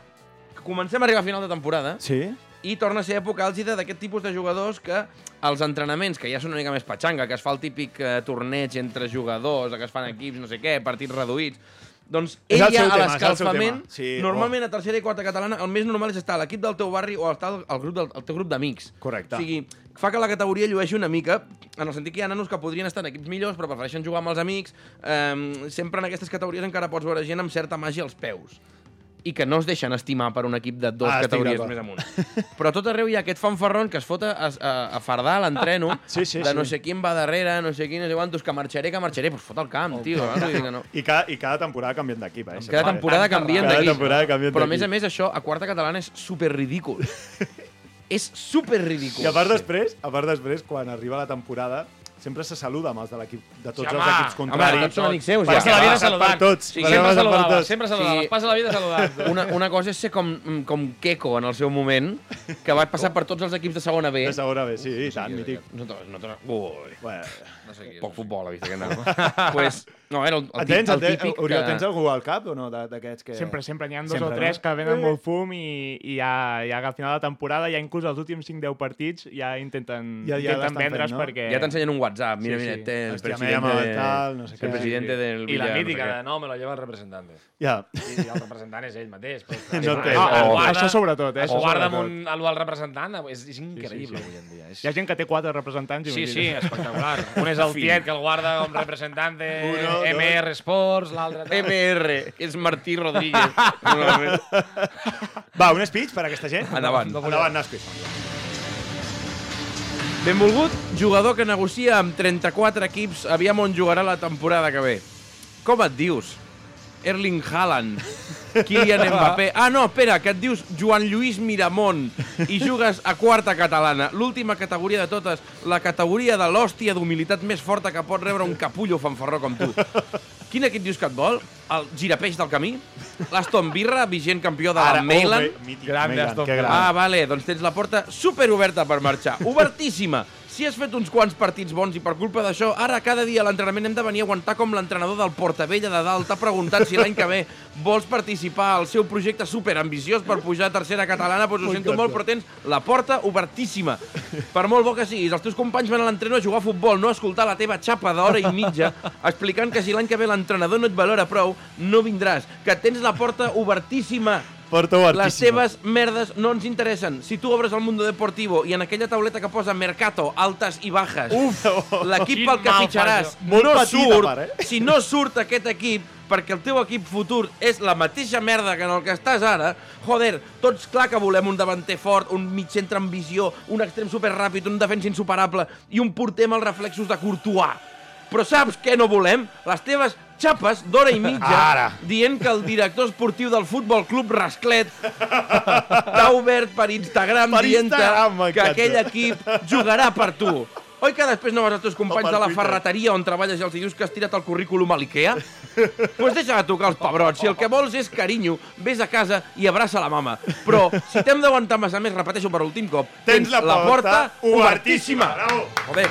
comencem a arribar a final de temporada Sí? i torna a ser època àlgida d'aquest tipus de jugadors que els entrenaments, que ja són una mica més patxanga, que es fa el típic eh, torneig entre jugadors, que es fan equips, no sé què, partits reduïts, doncs És el ja seu a tema, és el seu l'escalfament, tema. Sí, normalment a tercera i quarta catalana, el més normal és estar a l'equip del teu barri o estar al, al, grup del, al teu grup d'amics. Correcte. O sigui, fa que la categoria llueixi una mica, en el sentit que hi ha nanos que podrien estar en equips millors, però prefereixen jugar amb els amics. Eh, sempre en aquestes categories encara pots veure gent amb certa màgia als peus i que no es deixen estimar per un equip de dues Ah, categories més amunt. Però tot arreu hi ha aquest fanfarrón que es fota a, a, a fardar a l'entreno Sí, sí, de no sí. sé quin va darrere, no sé quin, no sé quantos, que marxaré, que marxaré, doncs fot el camp, tio. eh? Vull dir que no. I cada, I cada temporada canvien d'equip, eh? Cada temporada canvien d'equip. Però a més a més això, a quarta catalana és super ridícul. és super ridícul. I a part després, a part després, quan arriba la temporada, sempre se saluda amb els de l'equip, de tots Sí, els home. equips Home, contraris. tots són amics seus, Perquè ja. Passa la vida saludant. tots. Sí, sempre saludava, sempre saludava. Sí. Passa la vida saludant. Una, una cosa és ser com, com Keco en el seu moment, que va passar per tots els equips de segona B. De segona B, sí, i tant, mític. No, te- Ui, Bueno, No sé qui és. poc futbol ha vist aquest nano. pues, No, era el, el, El tens, el, el tens, típic Oriol, que... tens algú al cap o no, d'aquests que... Sempre, sempre. N'hi ha dos Sempre, o tres no? que venen Eh. molt fum i, i ja, ja al final de temporada, ja inclús els últims 5-10 partits, ja intenten, Ja- ja intenten vendre's fent, no? perquè... Ja t'ensenyen un WhatsApp, mira, Sí, mira, sí. té el Hòstia, presidente, me llama de, tal, no sé el què. presidente del I Villar, la no sé mítica de no, me lo lleva el representante. Ja. I el representant és ell mateix. Però, No té. Ah, O- oh, això sobretot, eh? Això guarda amb sobretot. un, algo al representant, és, és increïble sí. avui en dia. És... Hi ha gent que té quatre representants. Sí, sí, imagina't. espectacular. Un és el tiet que el guarda com representant de Uno, dos. MR Sports, l'altre... tal. MR, és Martí Rodríguez. Normalment. Va, un speech per a aquesta gent? Endavant. Endavant, Nasquis. Benvolgut jugador que negocia amb 34 equips, aviam on jugarà la temporada que ve. Com et dius? Erling Haaland, Kylian Mbappé... Ah, no, espera, que et dius Joan Lluís Miramont i jugues a quarta catalana, l'última categoria de totes, la categoria de l'hòstia d'humilitat més forta que pot rebre un capullo fanfarró com tu. Quin equip dius que et vol? El girapeix del camí? L'Aston Birra, vigent campió de la Ara, oh, Mailand? Mailand, Aston gran. Ah, vale, doncs tens la porta superoberta per marxar. Obertíssima. Si has fet uns quants partits bons i per culpa d'això, ara cada dia a l'entrenament hem de venir a aguantar com l'entrenador del Portavella de dalt t'ha preguntat si l'any que ve vols participar al seu projecte superambiciós per pujar a tercera catalana, doncs ho sento molt, però tens la porta obertíssima. Per molt bo que siguis, els teus companys van a l'entreno a jugar a futbol, no a escoltar la teva xapa d'hora i mitja explicant que si l'any que ve l'entrenador no et valora prou, no vindràs, que tens la porta obertíssima. Porta Les obertíssima. teves merdes no ens interessen. Si tu obres el Mundo Deportivo i en aquella tauleta que posa Mercato, altes i baixes, l'equip pel que fitxaràs no surt, part, eh? si no surt aquest equip perquè el teu equip futur és la mateixa merda que en el que estàs ara, joder, tots clar que volem un davanter fort, un mig centre amb visió, un extrem superràpid, un defensa insuperable i un porter amb els reflexos de Courtois. Però saps què no volem? Les teves xapes d'hora i mitja Ara. dient que el director esportiu del Futbol Club Rasclet t'ha obert per Instagram Per dient Instagram, que aquell equip jugarà per tu. Oi que després no vas als teus companys de la ferreteria on treballes i els dius que has tirat el currículum a l'IKEA? Doncs pues deixa de tocar els pebrots. Si el que vols és carinyo, vés a casa i abraça la mama. Però si t'hem d'aguantar massa més, repeteixo per últim cop, Tens la porta obertíssima. Bravo. Joder.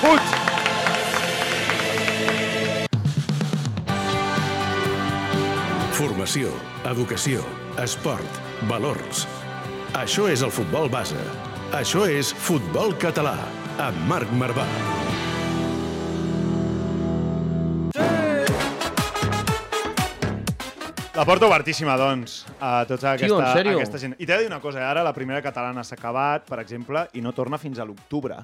Fuig! Formació, educació, esport, valors. Això és el futbol base. Això és Futbol Català, amb Marc Marvà. La porta obertíssima, doncs, a tota aquesta, Tio, en sèrio? aquesta gent. I t'he de dir una cosa, eh? ara la primera catalana s'ha acabat, per exemple, i no torna fins a l'octubre.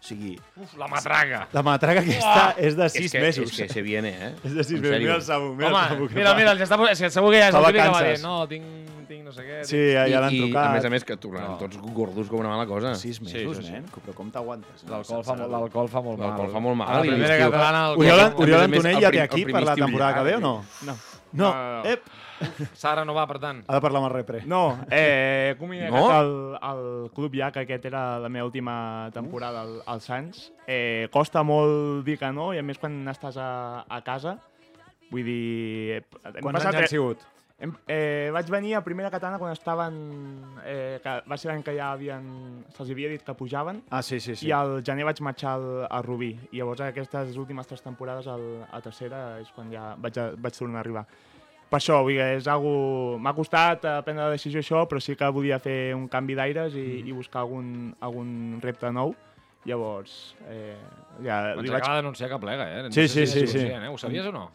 O sigui, Uf, la matraga. la matraca aquesta és de És sis que, mesos. és que se viene, eh? És de sis En mesos. sèrio. Mira el Samu, mira Home, el que mira, mira, ja està, és que segur que ja és el típic que va dir, no, tinc, tinc no sé què. Sí, tinc... ja, ja l'han trucat. I, a més a més, que tornaran No. tots gordos com una mala cosa. Sis mesos, Sí, sí, sí. nen. Però com t'aguantes? no? L'alcohol fa, l'alcohol fa molt mal. L'alcohol fa molt mal, la i primera catalana... Oriol, Antonell el ja té primer per la temporada que ve o no? No. No. No, no, no. Renovar, per tant. Ha de parlar amb el repre. No, eh, he comunicat No? al, al club ja que aquest era la meva última temporada al, al Sants. Eh, costa molt dir que no, i a més quan estàs a, a casa, vull dir... Quants anys han sigut? Hem, eh, vaig venir a primera catalana quan estaven... Eh, que va ser l'any que ja havien... Se'ls havia dit que pujaven. Ah, sí, sí, sí. I al gener vaig marxar al, a Rubí. I llavors aquestes últimes tres temporades al, a tercera és quan ja vaig, a, vaig tornar a arribar. Per això, vull dir, és algo... m'ha costat prendre la decisió això, però sí que volia fer un canvi d'aires i, i buscar algun, algun repte nou. Llavors, eh, ja Ens vaig... acaba d'anunciar que plega, eh? No Sí, sí, si sí, és sí. conscient, Eh? Ho sabies o no?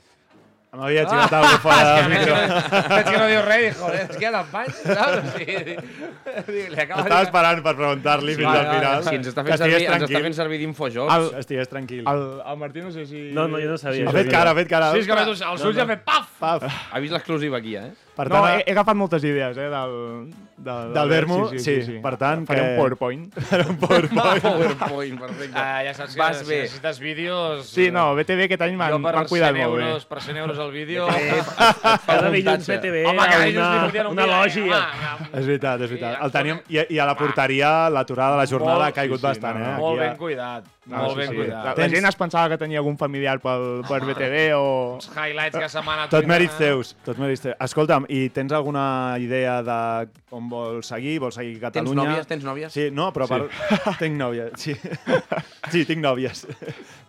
M'havia xivat alguna cosa fora del micro. que no- veig que no diu res, dic, joder, es queda en pany, saps? Sí, dic, li acaba Estava de dir... esperant per preguntar-li fins Vale, al final. Si ens està Que fent servir, ens està tranquil. fent servir d'infojocs. El, Que estigués tranquil. el, el Martí no sé si... No, no, jo no sabia. Ha fet cara, ha fet cara. Sí, és que els ulls ja ha fet paf! Paf. Ha vist l'exclusiva aquí, eh? Per No, tant, he, he agafat moltes idees, eh, del... Del, Del Vermo, sí, per tant, Faré que- un PowerPoint. Era un PowerPoint. PowerPoint, perfecte. Ah, ja saps que Vas si bé. necessites vídeos... Sí, no, BTV aquest any m'han cuidat 100 molt bé. euros, per 100 euros el vídeo... Cada dilluns. BTV Home, que una, dilluns li fotien un una lògia. home, És veritat, és veritat. Sí, El teníem, i, I a la porteria, l'aturada de la jornada ha caigut sí, sí, bastant, no, eh? no. Molt ben cuidat, No, molt sí, ben sí. cuidat. La, la Tens- gent es pensava que tenia algun familiar pel, per BTV o... Els highlights que se m'han anat... Tot mèrits eh? teus, tot mèrits teus. Escolta'm, i tens alguna idea de on vols seguir? Vols seguir Tens Catalunya? nòvies? Tens nòvies? Sí, no, però per... tinc nòvies, sí. sí, tinc nòvies.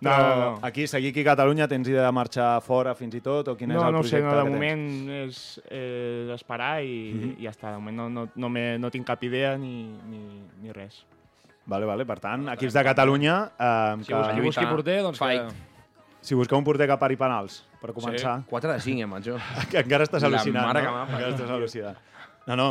No, Però no, no. aquí, seguir aquí a Catalunya, tens idea de marxar fora fins i tot? O quin és no, el no ho sé, projecte no, de tens? moment és eh, esperar i, Mhm. i ja està. De moment no, no, no, m'he- no tinc cap idea ni, ni, ni res. Vale, vale. Per tant, equips de Catalunya... Eh, Si busqui, busqui porter, doncs Fight. que... Si busqueu un porter que pari penals, per començar... 4 de 5, eh, macho. Que encara estàs La al·lucinant, mare no? que. Encara estàs al·lucinant. No, no.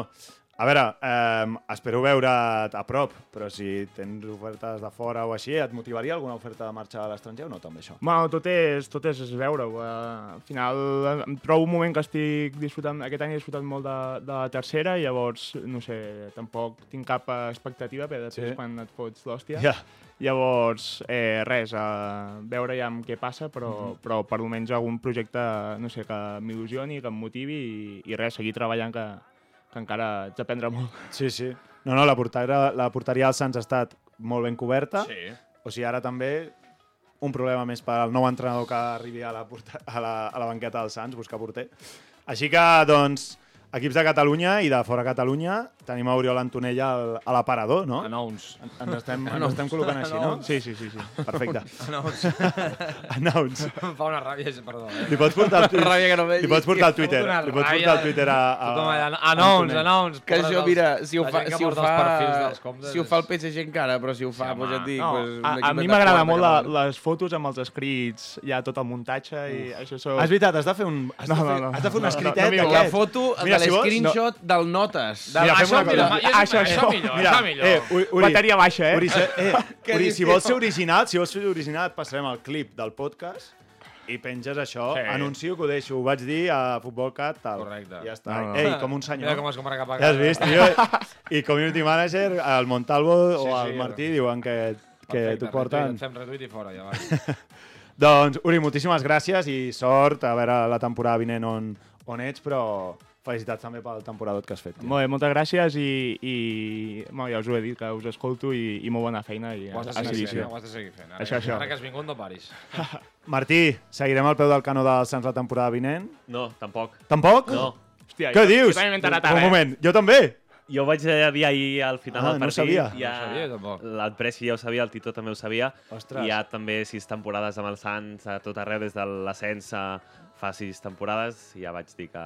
A veure, eh, espero veure't a prop, però si tens ofertes de fora o així, et motivaria alguna oferta de marxa a l'estranger o no, també, això? Bueno, tot és, tot és veure-ho. Eh, al final em trobo un moment que estic disfrutant, aquest any he disfrutat molt de, de la tercera i llavors, no sé, tampoc tinc cap expectativa, però després Sí. quan et fots l'hòstia. Ja. Llavors, eh, res, eh, veure ja amb què passa, però, Mhm. però per almenys algun projecte, no sé, que m'il·lusioni, que em motivi i, i res, seguir treballant que, que encara ets aprendre molt. Sí, sí. No, no, la porteria, la porteria dels Sants ha estat molt ben coberta. Sí. O sigui, ara també un problema més per al nou entrenador que arribi a la, porta, a la, a la banqueta dels Sants, buscar porter. Així que, doncs, equips de Catalunya i de fora Catalunya, tenim a Oriol Antonella al, a l'aparador, no? Announce. Ens estem, ens estem col·locant així, no? Sí, sí, sí. sí. Perfecte. Announce. Announce. Em fa una ràbia, perdó. Eh? Li pots portar el, tuit- Ràbia que no vegi. li pots portar el Twitter. Li pots portar el Twitter a... a Tothom announce, announce. Que això, mira, si ho fa, si ho fa, si ho fa el PSG encara, però si ho fa, Sí, doncs ja et dic... No, pues, a, a mi m'agrada molt la, les fotos amb els escrits, ja tot el muntatge i això... És veritat, has de fer un, has No, de fer, no, no. has de fer un No, no, escritet no, no, La foto Mira, de si vols, l'escreenshot del notes. De, Mira, fem això, una mira, cosa. això, Això, això, això. millor, Mira, això millor. eh, Uri, Uri, Bateria baixa, eh? Uri, se, eh, Què Uri si vols ser original, si vols ser original, et passarem el clip del podcast i penges això, Sí. anuncio que ho deixo, ho vaig dir a Futbol Cat, tal. Correcte. I ja està. No, no. Ei, com un senyor. Mira com es compra cap a Ja has casa. vist, tio? I community manager, el Montalvo Sí, o sí, el Martí diuen que, que t'ho porten. retweet, Fem retuit i fora, ja va. Doncs, Uri, moltíssimes gràcies i sort a veure la temporada vinent on, on ets, però felicitats també pel temporadot que has fet. tio. Molt bé, moltes gràcies i, i bueno, ja us ho he dit, que us escolto i, i molt bona feina. I Ho has de seguir fent, ho has de seguir fent. Ara, Això, que- això. Ara que has vingut no paris. Martí, seguirem al peu del canó dels Sants la temporada vinent? No, tampoc. Tampoc? No. Hòstia, Què jo- dius? Jo també m'he enterat Un ara, eh? moment, jo també. Jo vaig eh, dir ahir al final Ah, del no ho partit. sabia. Ja, No ho sabia, tampoc. El Presi ja ho sabia, el Tito també ho sabia. Ostres. Hi ha també sis temporades amb els Sants a tot arreu, des de l'ascens a fa sis temporades. I ja vaig dir que,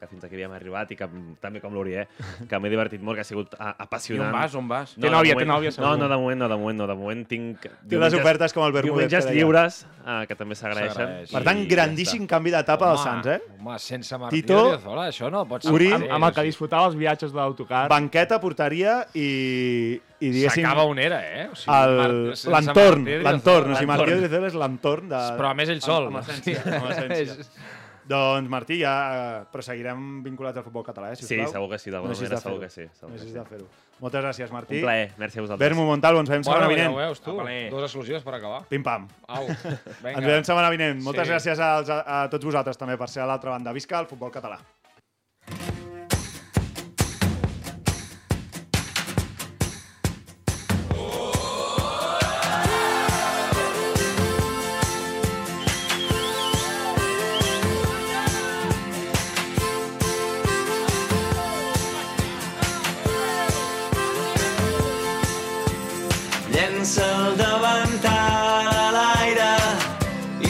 que fins aquí havíem arribat i que també com l'Uri, eh? que m'he divertit molt, que ha sigut a, I apassionant. on vas, on vas? Té de nòvia, té moment- nòvia, segur. No, no, de moment, no, de moment, no. De moment tinc... Té les ofertes com el Bermúdez. Diumenges lliures, eh, que també s'agraeixen. S'agraeix. Per tant, i ja grandíssim canvi d'etapa dels Sants, eh? Home, sense Martí Tito, Odriozola, això no pot ser. Uri, Amb, amb el que disfrutava els viatges de l'autocar. Banqueta, porteria i, i diguéssim... S'acaba on era, eh? O sigui, L'entorn, l'entorn. O sigui. Martí Odriozola és l'entorn de... Però a més ell sol. Amb, amb essència. Amb essència. Doncs, Martí, ja... eh, Però seguirem vinculats al futbol català, eh, Sí, sisplau? segur que sí, d'alguna manera segur que sí. Segur que sí. fer-ho. Moltes gràcies, Martí. Un plaer, merci a vosaltres. Bermo Montalvo, ens veiem setmana Bueno, ja vinent. ho veus, tu. Dos exclusives per acabar. Pim-pam. Au, vinga. Ens veiem setmana vinent. Moltes Sí. gràcies als, a, a tots vosaltres també per ser a l'altra banda. Visca el futbol català.